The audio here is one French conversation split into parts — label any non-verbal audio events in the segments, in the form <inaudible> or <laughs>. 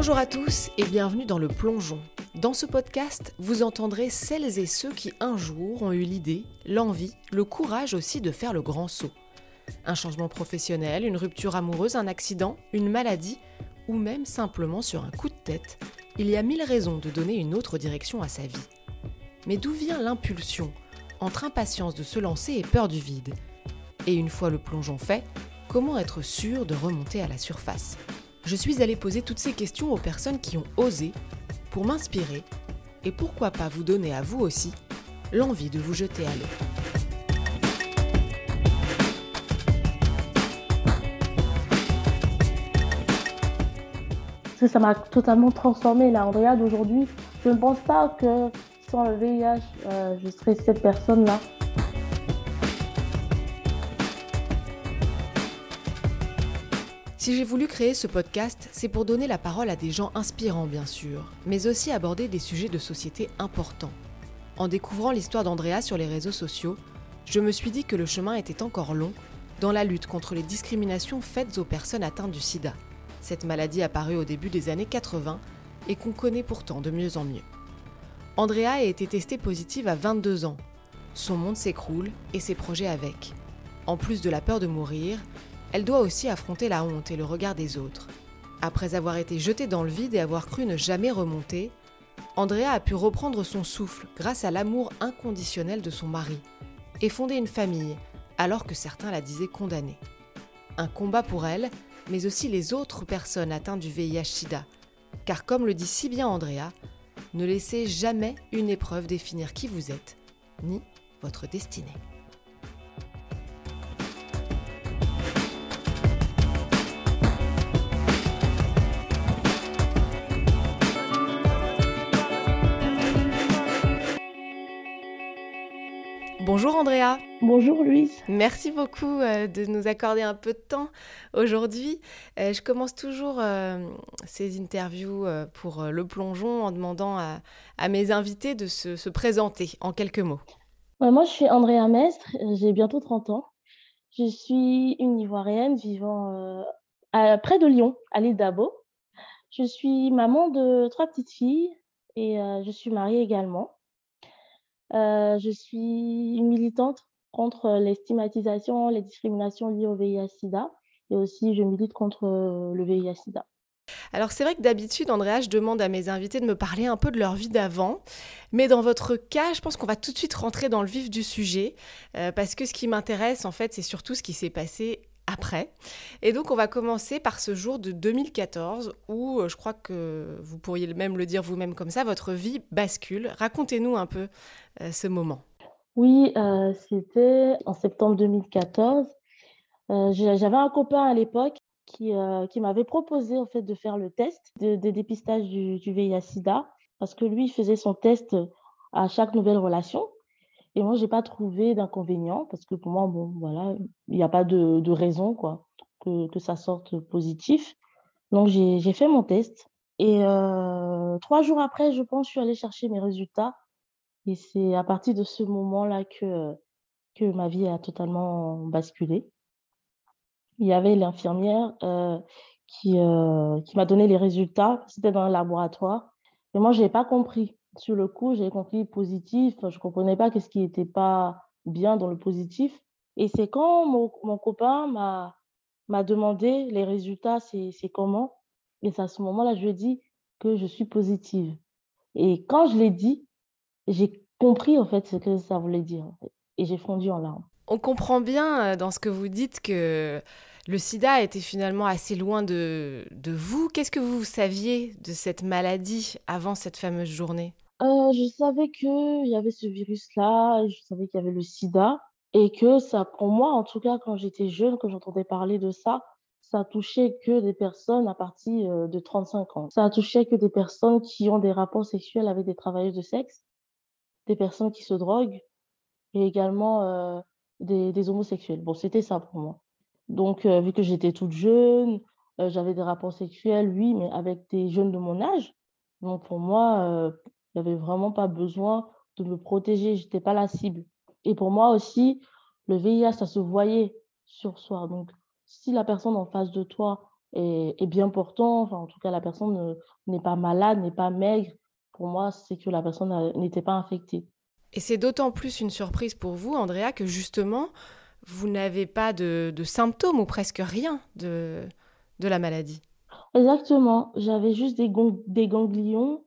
Bonjour à tous et bienvenue dans le plongeon. Dans ce podcast, vous entendrez celles et ceux qui un jour ont eu l'idée, l'envie, le courage aussi de faire le grand saut. Un changement professionnel, une rupture amoureuse, un accident, une maladie ou même simplement sur un coup de tête, il y a mille raisons de donner une autre direction à sa vie. Mais d'où vient l'impulsion entre impatience de se lancer et peur du vide? Et une fois le plongeon fait, comment être sûr de remonter à la surface? Je suis allée poser toutes ces questions aux personnes qui ont osé pour m'inspirer et pourquoi pas vous donner à vous aussi l'envie de vous jeter à l'eau. Ça m'a totalement transformée, la Andrea d'aujourd'hui. Je ne pense pas que sans le VIH, euh, je serais cette personne-là. Si j'ai voulu créer ce podcast, c'est pour donner la parole à des gens inspirants, bien sûr, mais aussi aborder des sujets de société importants. En découvrant l'histoire d'Andrea sur les réseaux sociaux, je me suis dit que le chemin était encore long dans la lutte contre les discriminations faites aux personnes atteintes du sida. Cette maladie apparue au début des années 80 et qu'on connaît pourtant de mieux en mieux. Andrea a été testée positive à 22 ans. Son monde s'écroule et ses projets avec. En plus de la peur de mourir, elle doit aussi affronter la honte et le regard des autres. Après avoir été jetée dans le vide et avoir cru ne jamais remonter, Andrea a pu reprendre son souffle grâce à l'amour inconditionnel de son mari et fonder une famille alors que certains la disaient condamnée. Un combat pour elle, mais aussi les autres personnes atteintes du VIH-Sida. Car comme le dit si bien Andrea, ne laissez jamais une épreuve définir qui vous êtes, ni votre destinée. Bonjour Andrea. Bonjour Louise. Merci beaucoup euh, de nous accorder un peu de temps aujourd'hui. Euh, je commence toujours euh, ces interviews pour le plongeon en demandant à, mes invités de se, présenter en quelques mots. moi, je suis Andrea Mestre, j'ai bientôt 30 ans. Je suis une Ivoirienne vivant près de Lyon, à l'île d'Abo. Je suis maman de trois petites filles et je suis mariée également. Euh, je suis militante contre les stigmatisations, les discriminations liées au VIH-Sida et aussi je milite contre euh, le VIH-Sida. Alors c'est vrai que d'habitude, Andrea, je demande à mes invités de me parler un peu de leur vie d'avant, mais dans votre cas, je pense qu'on va tout de suite rentrer dans le vif du sujet, euh, parce que ce qui m'intéresse en fait, c'est surtout ce qui s'est passé après. Et donc on va commencer par ce jour de 2014 où euh, je crois que vous pourriez même le dire vous-même comme ça, votre vie bascule. Racontez-nous un peu euh, ce moment. Oui, euh, c'était en septembre 2014. J'avais un copain à l'époque qui, m'avait proposé en fait de faire le test de, dépistage du, du VIH/SIDA parce que lui faisait son test à chaque nouvelle relation. Et moi, j'ai pas trouvé d'inconvénient parce que pour moi, bon, voilà, il n'y a pas de, de raison quoi, que, que, ça sorte positif. Donc, j'ai fait mon test. Et euh, trois jours après, je pense, je suis allée chercher mes résultats. Et c'est à partir de ce moment-là que, que ma vie a totalement basculé. Il y avait l'infirmière euh, qui, euh, qui m'a donné les résultats. C'était dans le laboratoire. Et moi, je n'ai pas compris sur le coup, j'ai compris positif. Je ne comprenais pas qu'est-ce qui n'était pas bien dans le positif. Et c'est quand mon, mon copain m'a, m'a demandé les résultats, c'est, c'est comment? Et c'est à ce moment-là, je lui ai dit que je suis positive. Et quand je l'ai dit, j'ai compris en fait ce que ça voulait dire. Et j'ai fondu en larmes. On comprend bien euh, dans ce que vous dites que le sida était finalement assez loin de, de vous. Qu'est-ce que vous saviez de cette maladie avant cette fameuse journée? Euh, Je savais qu'il y avait ce virus-là, je savais qu'il y avait le sida, et que ça, pour moi, en tout cas, quand j'étais jeune, quand j'entendais parler de ça, ça touchait que des personnes à partir euh, de 35 ans. Ça touchait que des personnes qui ont des rapports sexuels avec des travailleuses de sexe, des personnes qui se droguent, et également euh, des, homosexuels. Bon, c'était ça pour moi. Donc, vu que j'étais toute jeune, j'avais des rapports sexuels, oui, mais avec des jeunes de mon âge. Donc, pour moi, euh, il n'y avait vraiment pas besoin de me protéger. Je n'étais pas la cible. Et pour moi aussi, le VIH, ça se voyait sur soi. Donc, si la personne en face de toi est, bien portant, enfin, en tout cas, la personne n'est pas malade, n'est pas maigre, pour moi, c'est que la personne n'était pas infectée. Et c'est d'autant plus une surprise pour vous, Andrea, que justement, vous n'avez pas de, symptômes ou presque rien de, de la maladie. Exactement. J'avais juste des, des ganglions.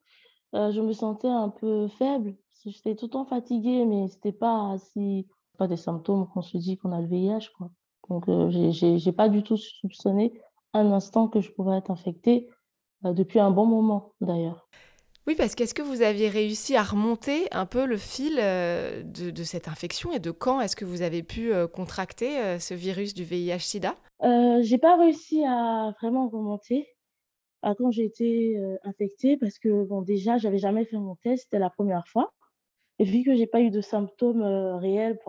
Euh, je me sentais un peu faible. J'étais tout le temps fatiguée, mais c'était pas si pas des symptômes qu'on se dit qu'on a le VIH. Quoi. Donc, euh, je j'ai pas du tout soupçonné un instant que je pouvais être infectée, euh, depuis un bon moment d'ailleurs. Oui, parce qu'est-ce que vous aviez réussi à remonter un peu le fil euh, de, cette infection et de quand est-ce que vous avez pu contracter ce virus du VIH-Sida euh, J'ai pas réussi à vraiment remonter à quand j'ai été infectée parce que bon déjà j'avais jamais fait mon test, c'était la première fois et vu que j'ai pas eu de symptômes réels,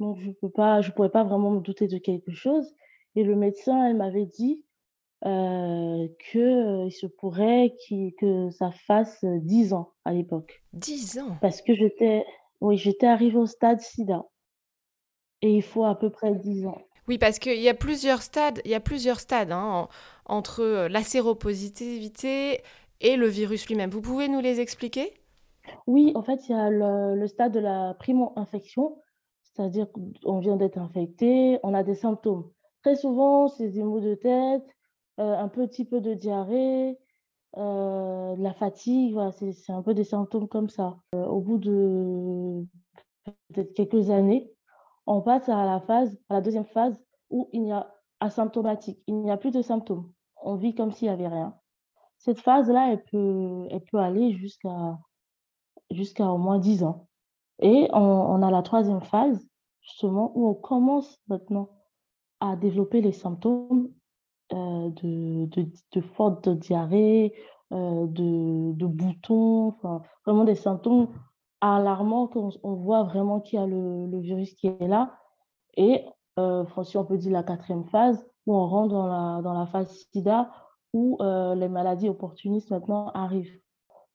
donc je peux pas, je pourrais pas vraiment me douter de quelque chose. Et le médecin, elle m'avait dit euh, qu'il se pourrait que ça fasse 10 ans à l'époque. 10 ans? Parce que j'étais oui, j'étais arrivée au stade sida. Et il faut à peu près 10 ans. Oui, parce qu'il y a plusieurs stades, y a plusieurs stades hein, entre la séropositivité et le virus lui-même. Vous pouvez nous les expliquer? Oui, en fait, il y a le, stade de la primo-infection, c'est-à-dire qu'on vient d'être infecté, on a des symptômes. Très souvent, c'est des maux de tête, euh, un petit peu de diarrhée, euh, de la fatigue, voilà, c'est un peu des symptômes comme ça. Euh, au bout de peut-être quelques années, on passe à la phase, à la deuxième phase où il y a asymptomatique, il n'y a plus de symptômes. On vit comme s'il n'y avait rien. Cette phase-là, elle peut, aller jusqu'à au moins 10 ans. Et on, a la troisième phase, justement, où on commence maintenant à développer les symptômes euh, de, de, de, forte diarrhée, euh, de, boutons, vraiment des symptômes alarmants qu'on on voit vraiment qu'il y a le, virus qui est là. Et euh, si on peut dire la quatrième phase, où on rentre dans la, dans la phase sida, où euh, les maladies opportunistes maintenant arrivent.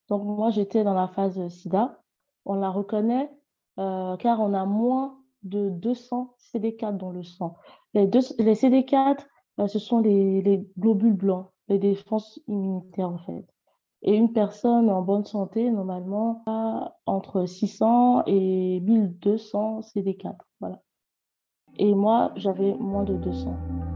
Donc moi, j'étais dans la phase sida. On la reconnaît euh, car on a moins de 200 CD4 dans le sang. Les, deux, les CD4, bah, ce sont les, globules blancs, les défenses immunitaires en fait. Et une personne en bonne santé, normalement, a entre 600 et 1200 CD4. Voilà. Et moi, j'avais moins de 200.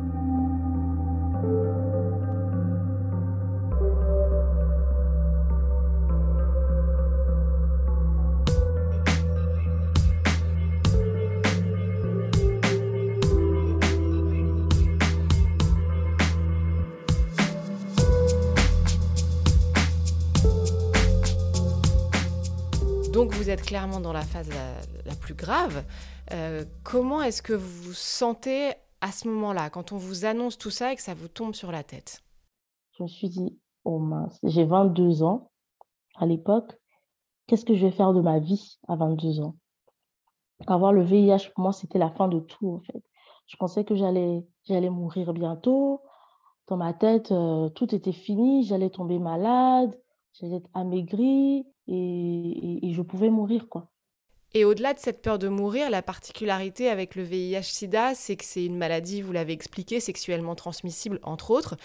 Clairement dans la phase la, plus grave. Euh, comment est-ce que vous vous sentez à ce moment-là, quand on vous annonce tout ça et que ça vous tombe sur la tête? Je me suis dit, oh mince, j'ai 22 ans à l'époque. Qu'est-ce que je vais faire de ma vie à 22 ans? Avoir le VIH, pour moi, c'était la fin de tout, en fait. Je pensais que j'allais, j'allais mourir bientôt. Dans ma tête, euh, tout était fini. J'allais tomber malade, j'allais être amaigrie et, je pouvais mourir, quoi. Et au-delà de cette peur de mourir, la particularité avec le VIH-Sida, c'est que c'est une maladie, vous l'avez expliqué, sexuellement transmissible, entre autres.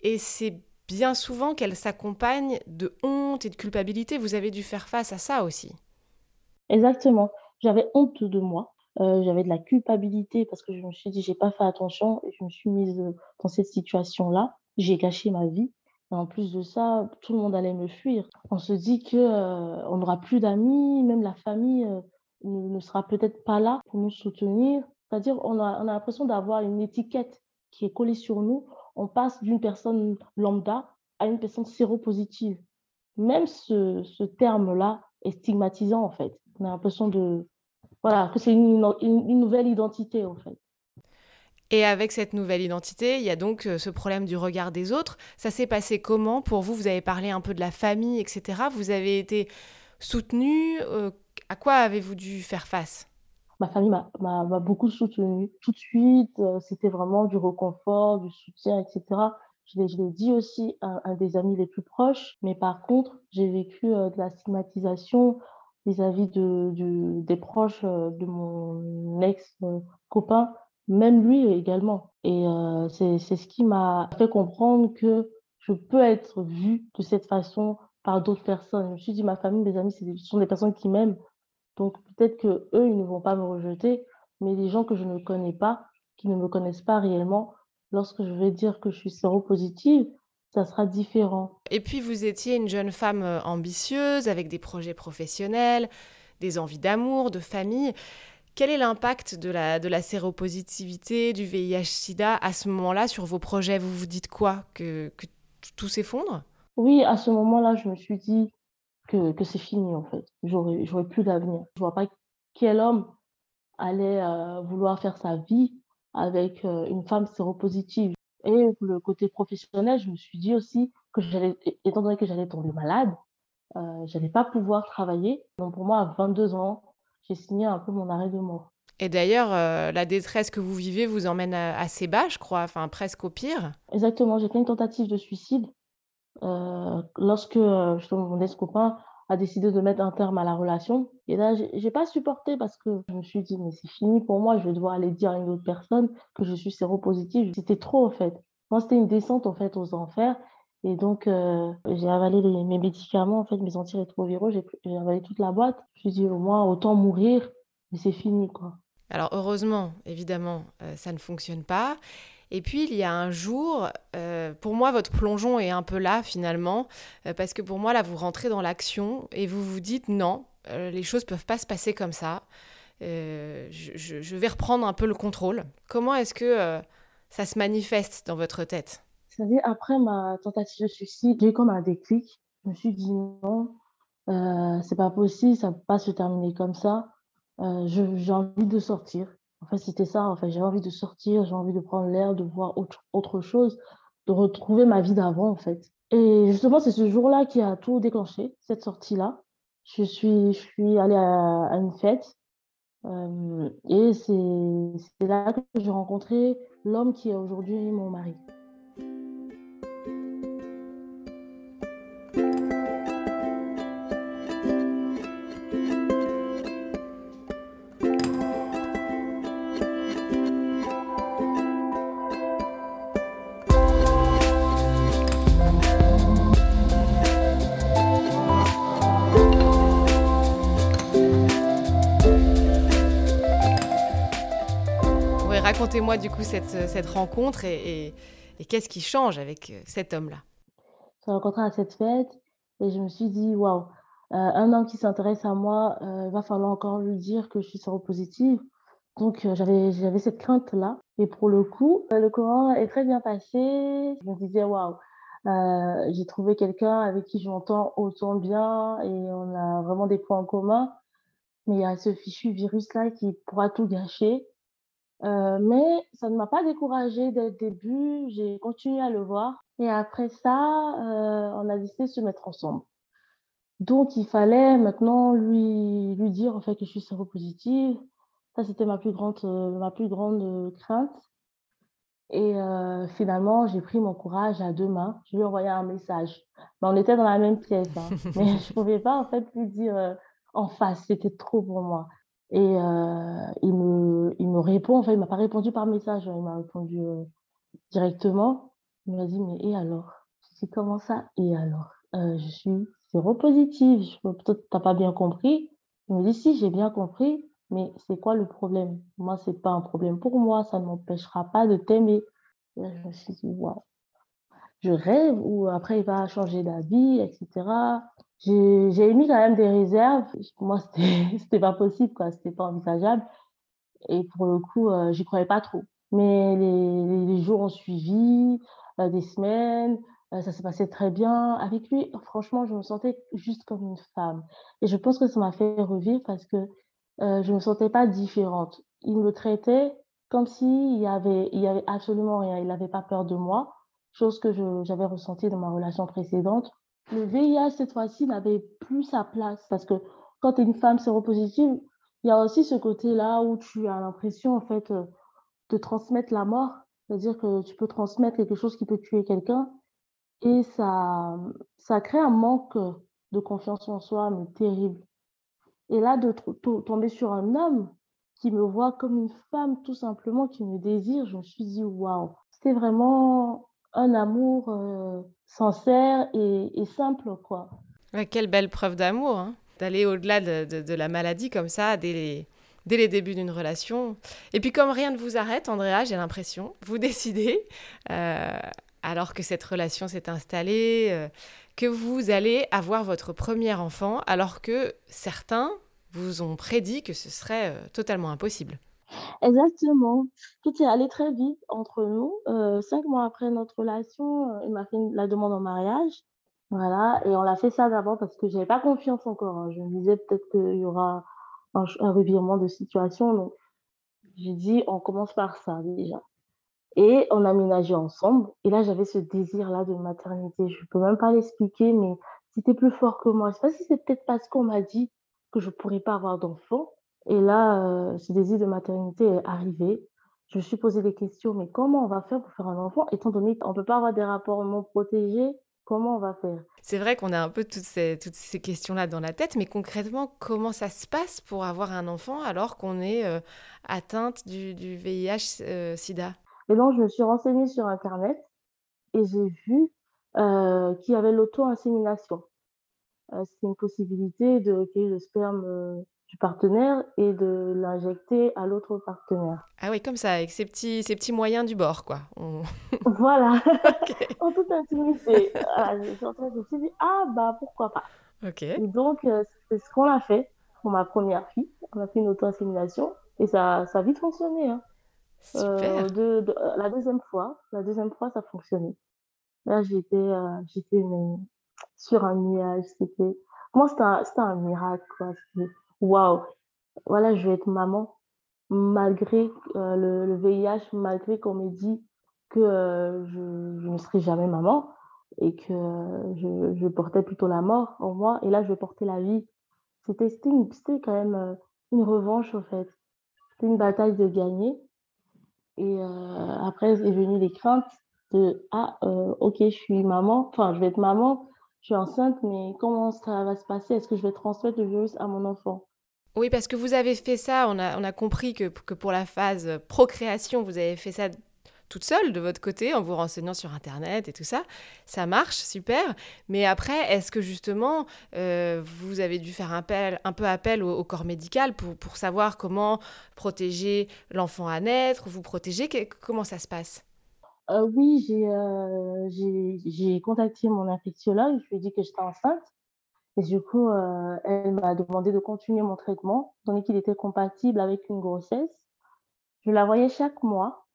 Et c'est bien souvent qu'elle s'accompagne de honte et de culpabilité. Vous avez dû faire face à ça aussi. Exactement. J'avais honte de moi. Euh, j'avais de la culpabilité parce que je me suis dit, j'ai pas fait attention et je me suis mise dans cette situation-là. J'ai gâché ma vie. En plus de ça, tout le monde allait me fuir. On se dit que euh, on n'aura plus d'amis, même la famille euh, ne, sera peut-être pas là pour nous soutenir. C'est-à-dire, on a, on a l'impression d'avoir une étiquette qui est collée sur nous. On passe d'une personne lambda à une personne séropositive. Même ce, ce terme-là est stigmatisant, en fait. On a l'impression de, voilà, que c'est une, une nouvelle identité, en fait. Et avec cette nouvelle identité, il y a donc euh, ce problème du regard des autres. Ça s'est passé comment? Pour vous Vous avez parlé un peu de la famille, etc. Vous avez été soutenu. Euh, à quoi avez-vous dû faire face? Ma famille m'a beaucoup soutenu tout de suite. Euh, c'était vraiment du réconfort, du soutien, etc. Je l'ai dit aussi à un des amis les plus proches. Mais par contre, j'ai vécu de la stigmatisation vis-à-vis de, des proches de mon ex-copain même lui également. Et c'est ce qui m'a fait comprendre que je peux être vue de cette façon par d'autres personnes. Je me suis dit, ma famille, mes amis, ce sont des personnes qui m'aiment. Donc peut-être que eux, ils ne vont pas me rejeter, mais les gens que je ne connais pas, qui ne me connaissent pas réellement, lorsque je vais dire que je suis séropositive, ça sera différent. Et puis vous étiez une jeune femme ambitieuse, avec des projets professionnels, des envies d'amour, de famille. Quel est l'impact de la, de la séropositivité, du VIH-Sida à ce moment-là sur vos projets? Vous vous dites quoi? Que, tout s'effondre? Oui, à ce moment-là, je me suis dit que, que c'est fini en fait. J'aurais, j'aurais plus d'avenir. Je vois pas quel homme allait euh, vouloir faire sa vie avec euh, une femme séropositive. Et le côté professionnel, je me suis dit aussi que étant donné que j'allais tomber malade, euh, j'allais pas pouvoir travailler. Donc pour moi, à 22 ans, j'ai signé un peu mon arrêt de mort. Et d'ailleurs, euh, la détresse que vous vivez vous emmène assez bas, je crois, enfin presque au pire. Exactement, j'ai fait une tentative de suicide euh, lorsque euh, mon ex-copain a décidé de mettre un terme à la relation. Et là, j'ai pas supporté parce que je me suis dit, mais c'est fini pour moi, je vais devoir aller dire à une autre personne que je suis séropositive. C'était trop, en fait. Moi, c'était une descente, en fait, aux enfers. Et donc, euh, j'ai avalé mes médicaments, en fait, mes antirétroviraux, j'ai avalé toute la boîte. Je me suis dit, au moins, autant mourir, mais c'est fini, quoi. Alors, heureusement, évidemment, euh, ça ne fonctionne pas. Et puis, il y a un jour, euh, pour moi, votre plongeon est un peu là, finalement, parce que pour moi, là, vous rentrez dans l'action et vous vous dites, non, les choses peuvent pas se passer comme ça. Je, je, vais reprendre un peu le contrôle. Comment est-ce que ça se manifeste dans votre tête? Savez, après ma tentative de suicide, j'ai eu comme un déclic. Je me suis dit non, euh, c'est pas possible, ça ne peut pas se terminer comme ça. Euh, j'ai envie de sortir. En fait, c'était ça. En fait, j'ai envie de sortir, j'ai envie de prendre l'air, de voir autre, autre chose, de retrouver ma vie d'avant, en fait. Et justement, c'est ce jour-là qui a tout déclenché, cette sortie-là. Je suis, je suis allée à, une fête. Euh, et c'est là que j'ai rencontré l'homme qui est aujourd'hui mon mari. Racontez-moi du coup cette, cette rencontre et, qu'est-ce qui change avec euh, cet homme-là? Je suis rencontré à cette fête et je me suis dit, waouh, euh, un homme qui s'intéresse à moi, il euh, va falloir encore lui dire que je suis séropositive. Donc j'avais j'avais cette crainte-là. Et pour le coup, le courant est très bien passé. Je me disais, waouh, j'ai trouvé quelqu'un avec qui j'entends autant bien et on a vraiment des points en commun. Mais il y a ce fichu virus-là qui pourra tout gâcher. Euh, mais ça ne m'a pas découragée dès le début. J'ai continué à le voir. Et après ça, euh, on a décidé de se mettre ensemble. Donc, il fallait maintenant lui, lui dire en fait que je suis séropositive. Ça, c'était ma plus grande, euh, ma plus grande crainte. Et finalement, j'ai pris mon courage à deux mains. Je lui ai envoyé un message. Ben, on était dans la même pièce, hein. <laughs> mais je ne pouvais pas en fait lui dire en face. C'était trop pour moi. Et euh, il, me, il me répond, enfin, il m'a pas répondu par message, hein, il m'a répondu euh, directement. Il m'a dit, mais et alors? Dis, comment ça? Et alors? Euh, Je suis séropositive. Peut-être tu n'as pas bien compris? Il me dit, si, j'ai bien compris, mais c'est quoi le problème? Moi, c'est pas un problème pour moi, ça ne m'empêchera pas de t'aimer. Là, je me suis dit, waouh, je rêve, ou après, il va changer d'avis, etc j'ai émis quand même des réserves. Moi, <laughs> c'était pas possible, quoi. C'était pas envisageable. Et pour le coup, euh, j'y croyais pas trop. Mais les, les jours ont suivi, euh, des semaines, euh, ça s'est passé très bien. Avec lui, franchement, je me sentais juste comme une femme. Et je pense que ça m'a fait revivre parce que je me sentais pas différente. Il me traitait comme s'il y avait, il y avait absolument rien. Il n'avait pas peur de moi, chose que j'avais ressentie dans ma relation précédente le VIH, cette fois-ci, n'avait plus sa place. Parce que quand tu es une femme séropositive, il y a aussi ce côté-là où tu as l'impression, en fait, euh, de transmettre la mort. C'est-à-dire que tu peux transmettre quelque chose qui peut tuer quelqu'un. Et ça, ça crée un manque de confiance en soi, mais terrible. Et là, de tomber sur un homme qui me voit comme une femme tout simplement, qui me désire, je me suis dit waouh, c'était vraiment un amour euh, sincère et, simple quoi. quelle belle preuve d'amour, hein, d'aller au-delà de, la maladie comme ça dès les, débuts d'une relation. Et puis comme rien ne vous arrête, Andrea, j'ai l'impression, vous <laughs> décidez, euh, alors que cette relation s'est installée, euh, que vous allez avoir votre premier enfant, alors que certains vous ont prédit que ce serait euh, totalement impossible. Exactement. Tout est allé très vite entre nous. cinq mois après notre relation, il m'a fait la demande en mariage. Voilà, et on l'a fait ça d'abord parce que je n'avais pas confiance encore. Hein. Je me disais peut-être qu'il y aura un, revirement de situation. Donc, j'ai dit, on commence par ça déjà. Et on a ménagé ensemble. Et là, j'avais ce désir-là de maternité. Je ne peux même pas l'expliquer, mais c'était plus fort que moi. Je ne sais pas si c'est peut-être parce qu'on m'a dit que je ne pourrais pas avoir d'enfant. Et là, euh, ce désir de maternité est arrivé. Je me suis posé des questions, mais comment on va faire pour faire un enfant, étant donné qu'on ne peut pas avoir des rapports non protégés Comment on va faire? C'est vrai qu'on a un peu toutes ces, toutes ces questions-là dans la tête, mais concrètement, comment ça se passe pour avoir un enfant alors qu'on est euh, atteinte du, du VIH-Sida euh, Et donc, je me suis renseignée sur Internet et j'ai vu euh, qu'il y avait l'auto-insémination. C'est une possibilité de recueillir le sperme du partenaire et de l'injecter à l'autre partenaire. Ah oui, comme ça, avec ces petits, ces petits moyens du bord, quoi. <laughs> Voilà, <laughs> <laughs> en toute intimité. je me suis dit, ah bah pourquoi pas. Ok. donc, euh, c'est ce qu'on a fait pour ma première fille. On a fait une auto-insémination et ça, ça a vite fonctionné. Hein. Super. Euh, de, la deuxième fois, la deuxième fois, ça fonctionnait. Là, j'étais euh, j'étais sur un nuage. C'était, moi, c'était un, un miracle, quoi waouh, voilà, je vais être maman malgré euh, le, VIH, malgré qu'on m'ait dit que euh, je, ne serai jamais maman et que je, portais plutôt la mort en moi. Et là, je vais porter la vie. C'était quand même euh, une revanche, en fait. C'était une bataille de gagner. Et après, est venu les craintes de Ah, ok, je suis maman, enfin, je vais être maman, je suis enceinte, mais comment ça va se passer? Est-ce que je vais transmettre le virus à mon enfant? Oui, parce que vous avez fait ça, on a, compris que, pour la phase procréation, vous avez fait ça toute seule de votre côté en vous renseignant sur Internet et tout ça. Ça marche, super. Mais après, est-ce que justement, euh, vous avez dû faire un peu appel au, corps médical pour, pour, savoir comment protéger l'enfant à naître, vous protéger? Comment ça se passe? Euh, Oui, euh, j'ai contacté mon infectiologue, je lui ai dit que j'étais enceinte. Et du coup, euh, elle m'a demandé de continuer mon traitement, donné qu'il était compatible avec une grossesse. Je la voyais chaque mois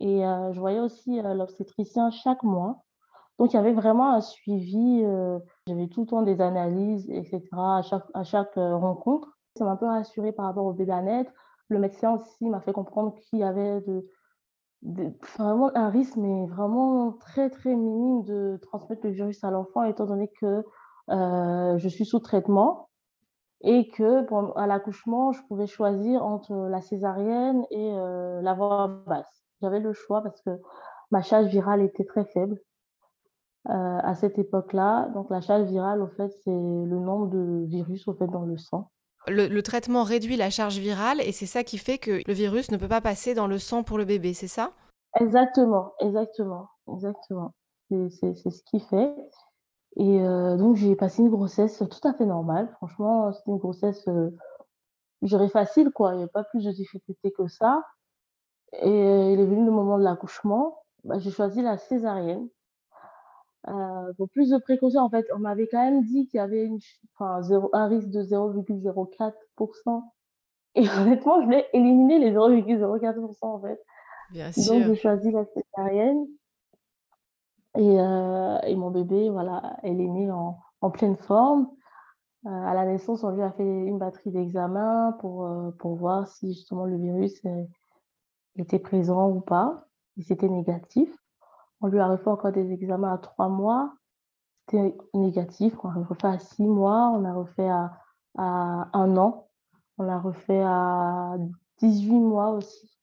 et euh, je voyais aussi euh, l'obstétricien chaque mois. Donc, il y avait vraiment un suivi. J'avais tout le temps des analyses, etc. à chaque, à chaque rencontre. Ça m'a un peu rassurée par rapport au bébé à naître. Le médecin aussi m'a fait comprendre qu'il y avait de, vraiment un risque, mais vraiment très, très minime de transmettre le virus à l'enfant, étant donné que je suis sous traitement et que à l'accouchement, je pouvais choisir entre la césarienne et euh, la voie basse. J'avais le choix parce que ma charge virale était très faible euh, à cette époque-là. Donc la charge virale, au fait, c'est le nombre de virus au fait dans le sang. Le, le, traitement réduit la charge virale et c'est ça qui fait que le virus ne peut pas passer dans le sang pour le bébé, c'est ça? Exactement, exactement, exactement. C'est ce qui fait. Et euh, donc, j'ai passé une grossesse tout à fait normale. Franchement, c'était une grossesse, euh, je dirais facile, quoi. Il n'y avait pas plus de difficultés que ça. Et euh, il est venu le moment de l'accouchement. Bah, j'ai choisi la césarienne. pour plus de précautions, en fait, on m'avait quand même dit qu'il y avait une, enfin, un risque de 0,04%. Et <laughs> honnêtement, je voulais éliminer les 0,04%, en fait. Bien sûr. Donc, j'ai choisi la césarienne. Et, euh, et mon bébé, voilà, elle est née en, en pleine forme. Euh, à la naissance, on lui a fait une batterie d'examens pour, euh, pour voir si justement le virus était présent ou pas. Et c'était négatif. On lui a refait encore des examens à trois mois. C'était négatif. On a refait à six mois. On a refait à, à un an. On l'a refait à 18 mois aussi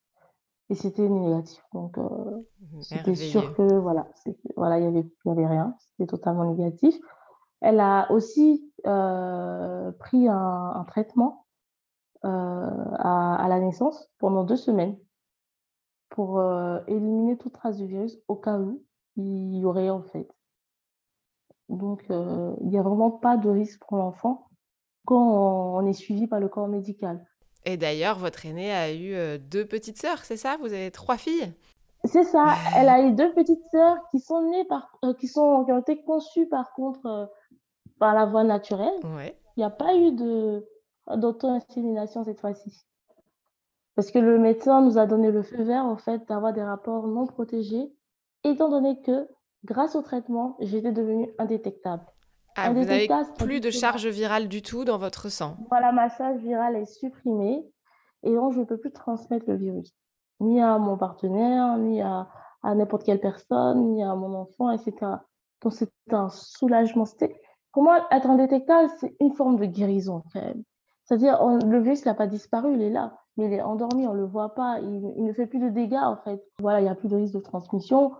et c'était négatif. Donc, euh, c'était sûr que voilà, voilà, il y avait, y avait rien. C'était totalement négatif. Elle a aussi euh, pris un, traitement à, la naissance pendant deux semaines pour éliminer toute trace du virus au cas où il y aurait en fait. Donc, il n'y a vraiment pas de risque pour l'enfant quand on est suivi par le corps médical. Et d'ailleurs, votre aînée a eu deux petites sœurs, c'est ça? Vous avez trois filles? C'est ça. Elle a eu deux petites sœurs qui sont nées par, qui sont, qui ont été conçues par contre par la voie naturelle. Ouais. Il n'y a pas eu de d'auto-insémination cette fois-ci. Parce que le médecin nous a donné le feu vert, en fait, d'avoir des rapports non protégés, étant donné que, grâce au traitement, j'étais devenue indétectable. Ah, vous n'avez plus de charge virale du tout dans votre sang. Voilà, ma charge virale est supprimée et donc je ne peux plus transmettre le virus, ni à mon partenaire, ni à, n'importe quelle personne, ni à mon enfant, etc. Donc c'est un soulagement. Pour moi, être indétectable, c'est une forme de guérison C'est-à-dire, le virus n'a pas disparu, il est là, mais il est endormi, on ne le voit pas, il, il, ne fait plus de dégâts en fait. Voilà, il n'y a plus de risque de transmission.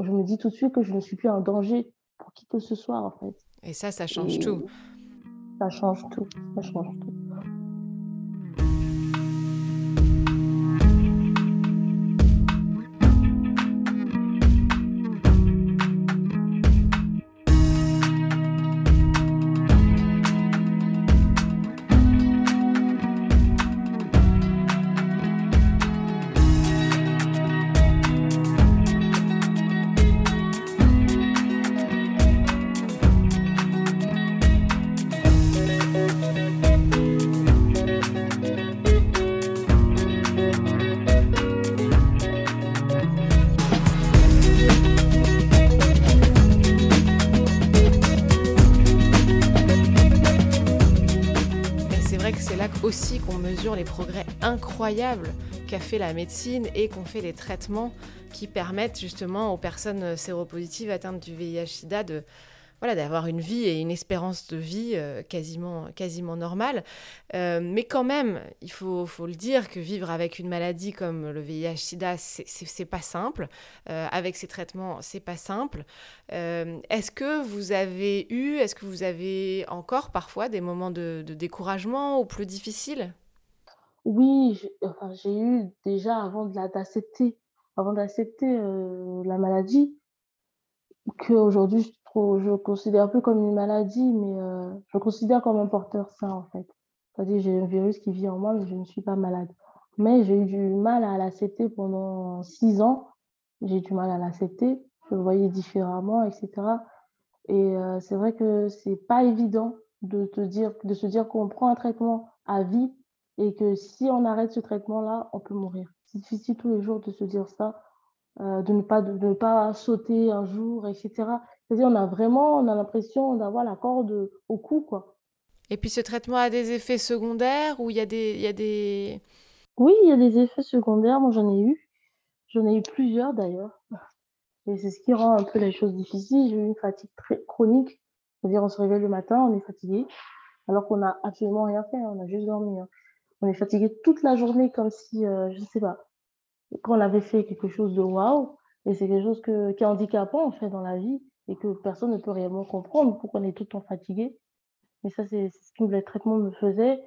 Je me dis tout de suite que je ne suis plus en danger pour qui que ce soit en fait. Et ça, ça change tout. Ça change tout. Ça change tout. Incroyables qu'a fait la médecine et qu'on fait les traitements qui permettent justement aux personnes séropositives atteintes du VIH-Sida de, voilà, d'avoir une vie et une espérance de vie euh, quasiment, quasiment normale. Euh, mais quand même, il faut, faut, le dire que vivre avec une maladie comme le VIH-Sida, c'est pas simple. Euh, avec ces traitements, c'est pas simple. est-ce que vous avez eu, est-ce que vous avez encore parfois des moments de, découragement ou plus difficiles? Oui, j'ai eu déjà avant d'accepter avant d'accepter la maladie, qu'aujourd'hui je considère plus comme une maladie, mais euh, je considère comme un porteur sain, en fait. C'est-à-dire, j'ai un virus qui vit en moi, mais je ne suis pas malade. Mais j'ai eu du mal à l'accepter pendant six ans. J'ai eu du mal à l'accepter. Je le voyais différemment, etc. Et euh, c'est vrai que c'est pas évident de, te dire, de se dire qu'on prend un traitement à vie et que si on arrête ce traitement-là, on peut mourir. C'est difficile tous les jours de se dire ça, euh, de, ne pas, de ne pas sauter un jour, etc. C'est-à-dire, on a vraiment, on a l'impression d'avoir la corde au cou, quoi. Et puis, ce traitement a des effets secondaires ou il y a des, il y a des... Oui, il y a des effets secondaires. Moi, j'en ai eu. J'en ai eu plusieurs, d'ailleurs. Et c'est ce qui rend un peu les choses difficiles. J'ai eu une fatigue très chronique. C'est-à-dire, on se réveille le matin, on est fatigué, alors qu'on n'a absolument rien fait, on a juste dormi. Hein. On est fatigué toute la journée comme si, euh, je ne sais pas, quand on avait fait quelque chose de waouh, et c'est quelque chose que, qui est handicapant, en fait, dans la vie et que personne ne peut réellement comprendre pourquoi on est tout le temps fatigué. Mais ça, c'est ce que le traitement me faisait.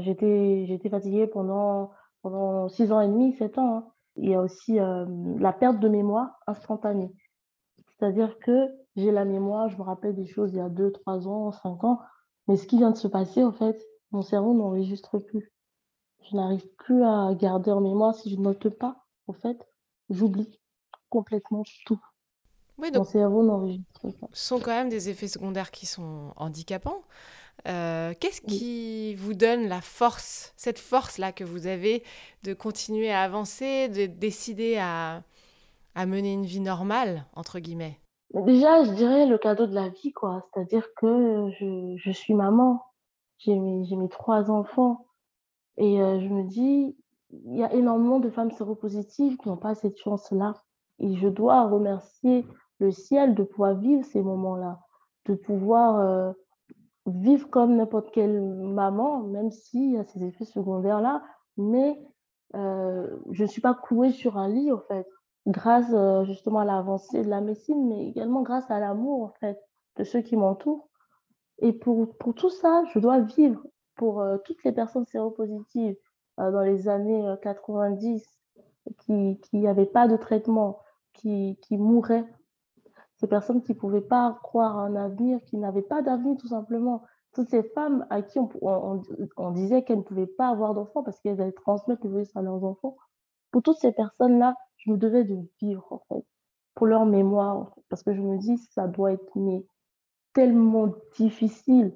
J'étais fatiguée pendant, pendant six ans et demi, sept ans. Hein. Il y a aussi euh, la perte de mémoire instantanée. C'est-à-dire que j'ai la mémoire, je me rappelle des choses il y a deux, trois ans, cinq ans, mais ce qui vient de se passer, en fait, mon cerveau n'enregistre plus. Je n'arrive plus à garder en mémoire si je note pas, en fait, j'oublie complètement tout. Oui, donc, ce sont quand même des effets secondaires qui sont handicapants. Euh, qu'est-ce qui vous donne la force, cette force-là que vous avez de continuer à avancer, de décider à, à mener une vie normale, entre guillemets? Déjà, je dirais le cadeau de la vie, quoi. C'est-à-dire que je, je, suis maman, j'ai mes, mes, trois enfants, et euh, je me dis, il y a énormément de femmes séropositives qui n'ont pas cette chance-là. Et je dois remercier le ciel de pouvoir vivre ces moments-là, de pouvoir euh, vivre comme n'importe quelle maman, même s'il y a ces effets secondaires-là, mais euh, je ne suis pas clouée sur un lit, en fait, grâce justement à l'avancée de la médecine, mais également grâce à l'amour, en fait, de ceux qui m'entourent. Et pour, pour tout ça, je dois vivre pour toutes les personnes séropositives dans les années 90 qui n'avaient pas de traitement, qui, qui mouraient, ces personnes qui ne pouvaient pas croire à un avenir, qui n'avaient pas d'avenir tout simplement. Toutes ces femmes à qui on, on, disait qu'elles ne pouvaient pas avoir d'enfants parce qu'elles allaient transmettre le virus à leurs enfants. Pour toutes ces personnes-là, je me devais de vivre en fait, pour leur mémoire, parce que je me dis, ça doit être tellement difficile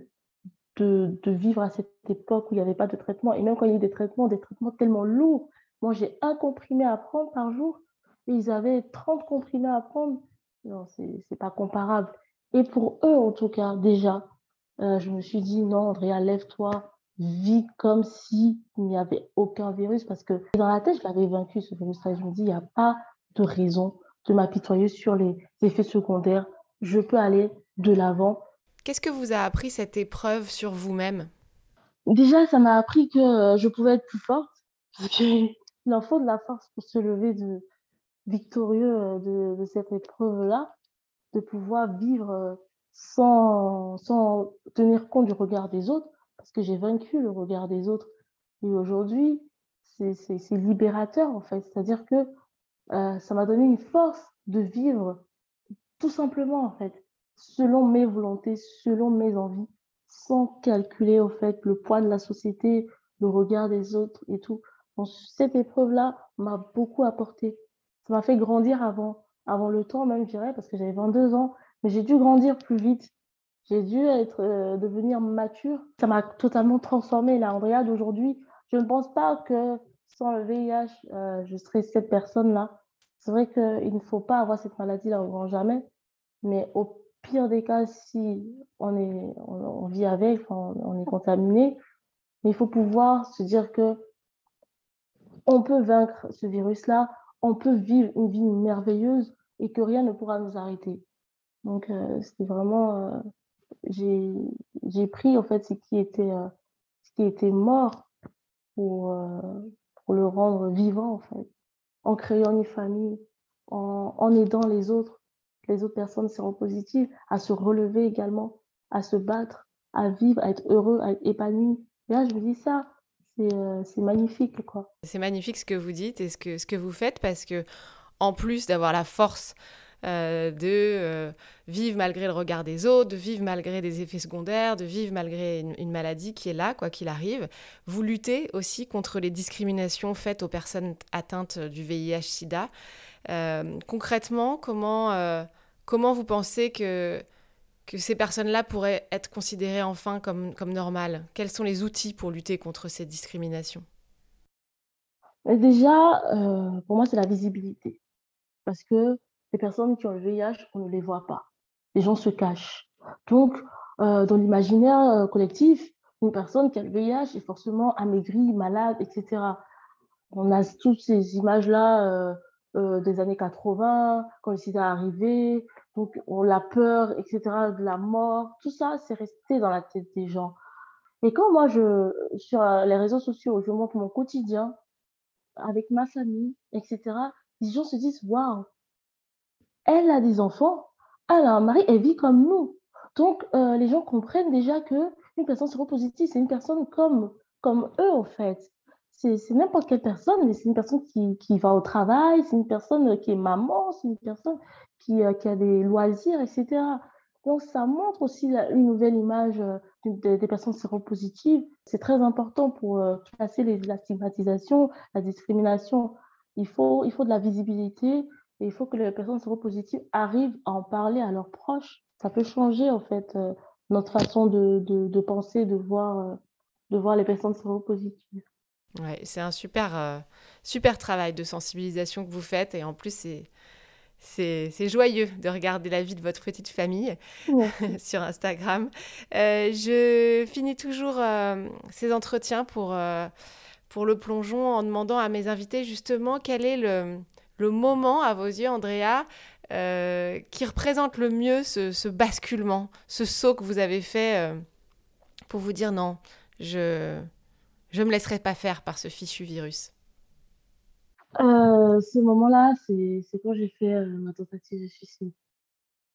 de, de, vivre à cette époque où il n'y avait pas de traitement. Et même quand il y a eu des traitements, des traitements tellement lourds. Moi, j'ai un comprimé à prendre par jour et ils avaient 30 comprimés à prendre. Non, c'est pas comparable. Et pour eux, en tout cas, déjà, euh, je me suis dit, non, Andrea, lève-toi, vis comme s'il n'y avait aucun virus, parce que dans la tête, je l'avais vaincu, ce virus-là. Je me dis, il n'y a pas de raison de m'apitoyer sur les effets secondaires. Je peux aller de l'avant. Qu'est-ce que vous a appris cette épreuve sur vous-même? Déjà, ça m'a appris que euh, je pouvais être plus forte, parce qu'il <laughs> en faut de la force pour se lever victorieux euh, de, cette épreuve-là, de pouvoir vivre euh, sans, sans tenir compte du regard des autres, parce que j'ai vaincu le regard des autres. Et aujourd'hui, c'est libérateur, en fait. C'est-à-dire que ça m'a donné une force de vivre tout simplement, en fait, selon mes volontés, selon mes envies, sans calculer, au fait, le poids de la société, le regard des autres et tout. Cette épreuve-là m'a beaucoup apporté ça m'a fait grandir avant, avant le temps même, je dirais, parce que j'avais 22 ans. Mais j'ai dû grandir plus vite. J'ai dû être, euh, devenir mature. Ça m'a totalement transformée. La Andrea d'aujourd'hui, je ne pense pas que sans le VIH, euh, je serais cette personne-là. C'est vrai qu'il ne faut pas avoir cette maladie-là au grand jamais. Mais au pire des cas, si on, vit avec, on est contaminé, il faut pouvoir se dire que on peut vaincre ce virus-là, on peut vivre une vie merveilleuse et que rien ne pourra nous arrêter. Donc, euh, c'était vraiment. Euh, j'ai pris en fait ce qui était, euh, mort pour, le rendre vivant en créant une famille, en aidant les autres, les autres personnes séropositives à se relever également, à se battre, à vivre, à être heureux, à être épanoui. Là, je me dis ça, euh, c'est magnifique. quoi. C'est magnifique ce que vous dites et ce que, ce que vous faites parce que, en plus d'avoir la force euh, de euh, vivre malgré le regard des autres, de vivre malgré des effets secondaires, de vivre malgré une, maladie qui est là, quoi qu'il arrive. Vous luttez aussi contre les discriminations faites aux personnes atteintes du VIH-Sida. Concrètement, comment, comment vous pensez que que ces personnes-là pourraient être considérées enfin comme, comme normales? Quels sont les outils pour lutter contre ces discriminations? Déjà, euh, pour moi, c'est la visibilité. Parce que les personnes qui ont le VIH, on ne les voit pas. Les gens se cachent. Donc, euh, dans l'imaginaire euh, collectif, une personne qui a le VIH est forcément amaigrie, malade, etc. On a toutes ces images-là des années 80, quand le sida est arrivé, donc, on, la peur, etc., de la mort, tout ça, c'est resté dans la tête des gens. Et quand moi, je, sur euh, les réseaux sociaux, je montre mon quotidien avec ma famille, etc., les gens se disent, waouh, elle a des enfants, elle a un mari, elle vit comme nous. Donc, euh, les gens comprennent déjà que une personne séropositive, c'est une personne comme, comme eux, en fait c'est n'importe quelle personne, mais c'est une personne qui, qui, va au travail, c'est une personne qui est maman, c'est une personne qui, euh, qui, a des loisirs, etc. Donc, ça montre aussi une nouvelle image euh, des, personnes séropositives. C'est très important pour euh, la stigmatisation, la discrimination. Il faut, il faut de la visibilité et il faut que les personnes séropositives arrivent à en parler à leurs proches. Ça peut changer, en fait, notre façon de, de, de penser, de voir, de voir les personnes séropositives. Ouais, c'est un super, euh, super travail de sensibilisation que vous faites et en plus c'est c'est joyeux de regarder la vie de votre petite famille <laughs> sur Instagram. Euh, je finis toujours euh, ces entretiens pour, pour le plongeon en demandant à mes invités justement quel est le, le moment à vos yeux, Andrea, qui représente le mieux ce, ce, basculement, ce saut que vous avez fait pour vous dire non, je, je ne me laisserai pas faire par ce fichu virus euh, Ce moment-là, c'est quand j'ai fait euh, ma tentative de suicide.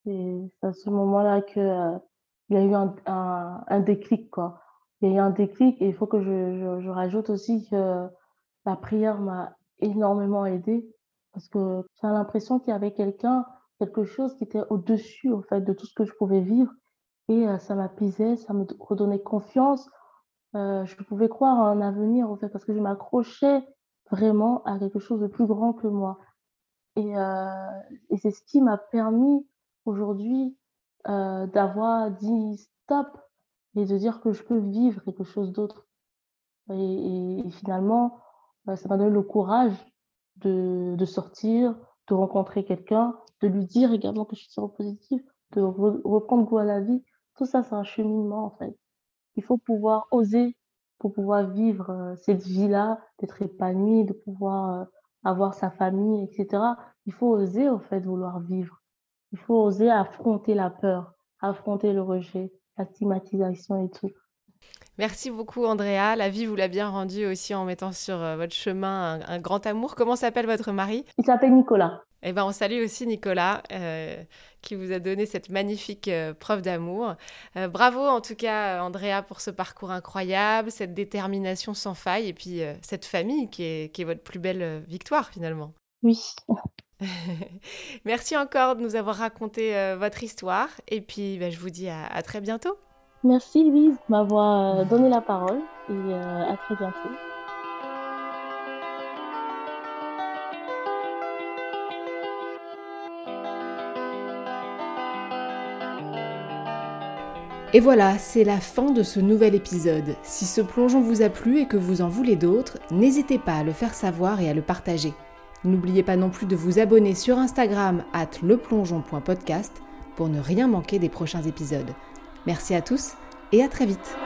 C'est à ce moment-là qu'il euh, il y a eu un, déclic. Quoi. il y a eu un déclic et il faut que je, rajoute aussi que la prière m'a énormément aidée parce que j'ai l'impression qu'il y avait quelqu'un, quelque chose qui était au-dessus en fait de tout ce que je pouvais vivre et ça m'apaisait, ça me redonnait confiance. Je pouvais croire à un avenir en fait parce que je m'accrochais vraiment à quelque chose de plus grand que moi. Et, et c'est ce qui m'a permis aujourd'hui d'avoir dit stop et de dire que je peux vivre quelque chose d'autre. Et, finalement, ça m'a donné le courage de, sortir, de rencontrer quelqu'un, de lui dire également que je suis positive, de reprendre goût à la vie. Tout ça, c'est un cheminement en fait. Il faut pouvoir oser pour pouvoir vivre cette vie-là, d'être épanoui, de pouvoir avoir sa famille, etc. Il faut oser en fait vouloir vivre. Il faut oser affronter la peur, affronter le rejet, la stigmatisation et tout. Merci beaucoup Andrea. La vie vous l'a bien rendu aussi en mettant sur votre chemin un, un grand amour. Comment s'appelle votre mari? Il s'appelle Nicolas. Eh ben, on salue aussi Nicolas euh, qui vous a donné cette magnifique euh, preuve d'amour. Euh, bravo en tout cas Andrea pour ce parcours incroyable, cette détermination sans faille et puis cette famille qui est, qui est, votre plus belle victoire finalement. Oui. <laughs> Merci encore de nous avoir raconté votre histoire et puis ben, je vous dis à, à, très bientôt. Merci Louise de m'avoir donné la parole et à très bientôt. Et voilà, c'est la fin de ce nouvel épisode. Si ce plongeon vous a plu et que vous en voulez d'autres, n'hésitez pas à le faire savoir et à le partager. N'oubliez pas non plus de vous abonner sur Instagram at leplongeon.podcast pour ne rien manquer des prochains épisodes. Merci à tous et à très vite.